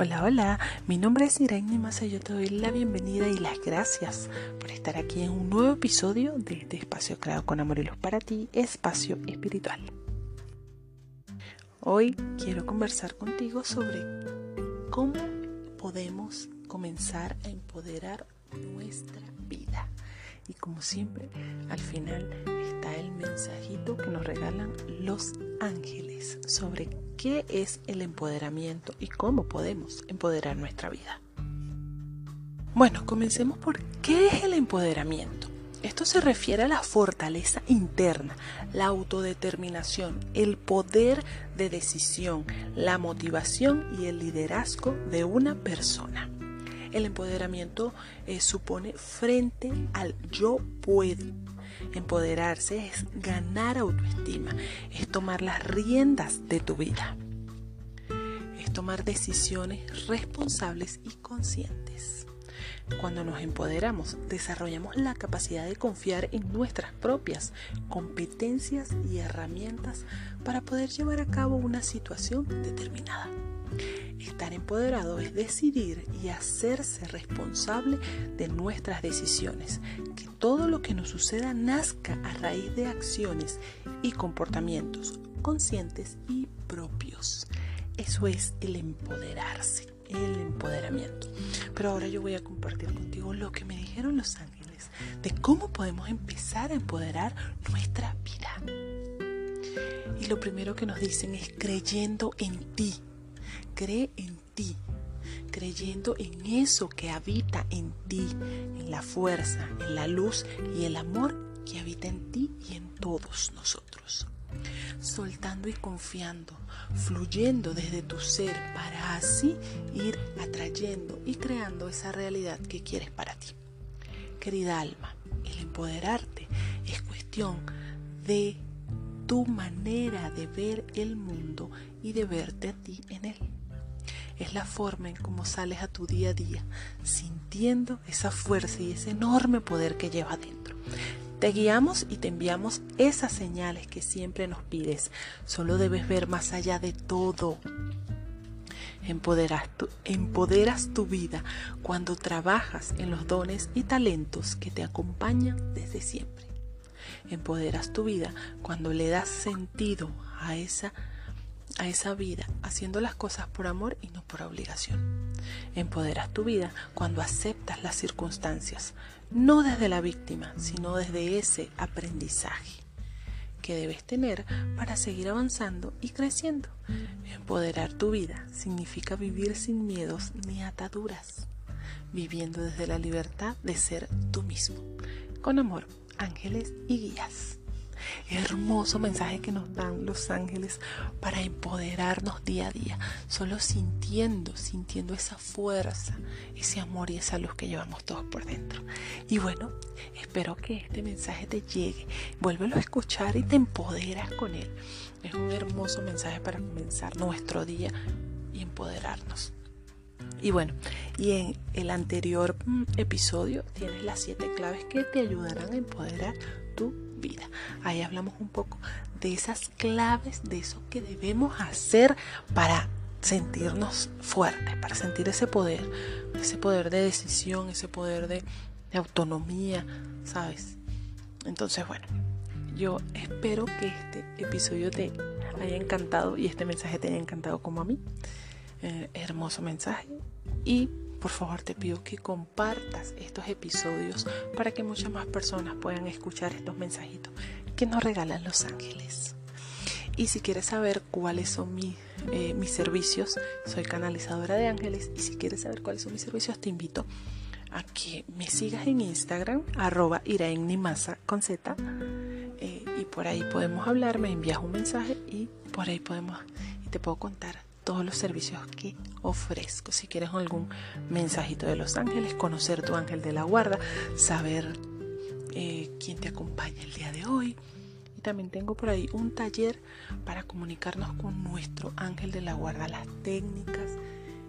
Hola, hola, mi nombre es Irene Massa y yo te doy la bienvenida y las gracias por estar aquí en un nuevo episodio de este espacio creado con amor y luz para ti, espacio espiritual. Hoy quiero conversar contigo sobre cómo podemos comenzar a empoderar nuestra vida. Y como siempre, al final está el mensajito que nos regalan los ángeles sobre qué es el empoderamiento y cómo podemos empoderar nuestra vida. Bueno, comencemos por qué es el empoderamiento. Esto se refiere a la fortaleza interna, la autodeterminación, el poder de decisión, la motivación y el liderazgo de una persona. El empoderamiento eh, supone frente al yo puedo. Empoderarse es ganar autoestima, es tomar las riendas de tu vida, es tomar decisiones responsables y conscientes. Cuando nos empoderamos, desarrollamos la capacidad de confiar en nuestras propias competencias y herramientas para poder llevar a cabo una situación determinada. Estar empoderado es decidir y hacerse responsable de nuestras decisiones. Que todo lo que nos suceda nazca a raíz de acciones y comportamientos conscientes y propios. Eso es el empoderarse, el empoderamiento. Pero ahora yo voy a compartir contigo lo que me dijeron los ángeles de cómo podemos empezar a empoderar nuestra vida. Y lo primero que nos dicen es creyendo en ti cree en ti, creyendo en eso que habita en ti, en la fuerza, en la luz y el amor que habita en ti y en todos nosotros. Soltando y confiando, fluyendo desde tu ser para así ir atrayendo y creando esa realidad que quieres para ti. Querida alma, el empoderarte es cuestión de tu manera de ver el mundo y de verte a ti en él es la forma en cómo sales a tu día a día, sintiendo esa fuerza y ese enorme poder que lleva dentro. Te guiamos y te enviamos esas señales que siempre nos pides. Solo debes ver más allá de todo. Empoderas tu, empoderas tu vida cuando trabajas en los dones y talentos que te acompañan desde siempre. Empoderas tu vida cuando le das sentido a esa a esa vida haciendo las cosas por amor y no por obligación. Empoderas tu vida cuando aceptas las circunstancias, no desde la víctima, sino desde ese aprendizaje que debes tener para seguir avanzando y creciendo. Empoderar tu vida significa vivir sin miedos ni ataduras, viviendo desde la libertad de ser tú mismo, con amor, ángeles y guías. Hermoso mensaje que nos dan los ángeles para empoderarnos día a día, solo sintiendo, sintiendo esa fuerza, ese amor y esa luz que llevamos todos por dentro. Y bueno, espero que este mensaje te llegue, vuélvelo a escuchar y te empoderas con él. Es un hermoso mensaje para comenzar nuestro día y empoderarnos. Y bueno, y en el anterior mm, episodio tienes las siete claves que te ayudarán a empoderar tu vida. Ahí hablamos un poco de esas claves, de eso que debemos hacer para sentirnos fuertes, para sentir ese poder, ese poder de decisión, ese poder de, autonomía, ¿sabes? Entonces, bueno, yo espero que este episodio te haya encantado y este mensaje te haya encantado como a mí. Eh, hermoso mensaje y por favor te pido que compartas estos episodios para que muchas más personas puedan escuchar estos mensajitos que nos regalan los ángeles. Y si quieres saber cuáles son eh, mis servicios, soy canalizadora de ángeles y si quieres saber cuáles son mis servicios, te invito a que me sigas en Instagram, arroba Nimasa con Z. Eh, y por ahí podemos hablar, me envías un mensaje y por ahí podemos y te puedo contar todos los servicios que ofrezco. Si quieres algún mensajito de los ángeles, conocer tu ángel de la guarda, saber eh, quién te acompaña el día de hoy. Y también tengo por ahí un taller para comunicarnos con nuestro ángel de la guarda, las técnicas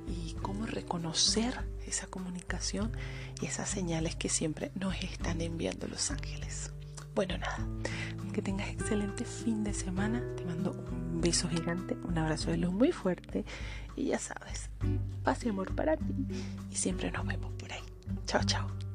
y cómo reconocer esa comunicación y esas señales que siempre nos están enviando los ángeles. Bueno, nada, que tengas excelente fin de semana. Te mando un beso gigante, un abrazo de luz muy fuerte y ya sabes, paz y amor para ti y siempre nos vemos por ahí. Chao, chao.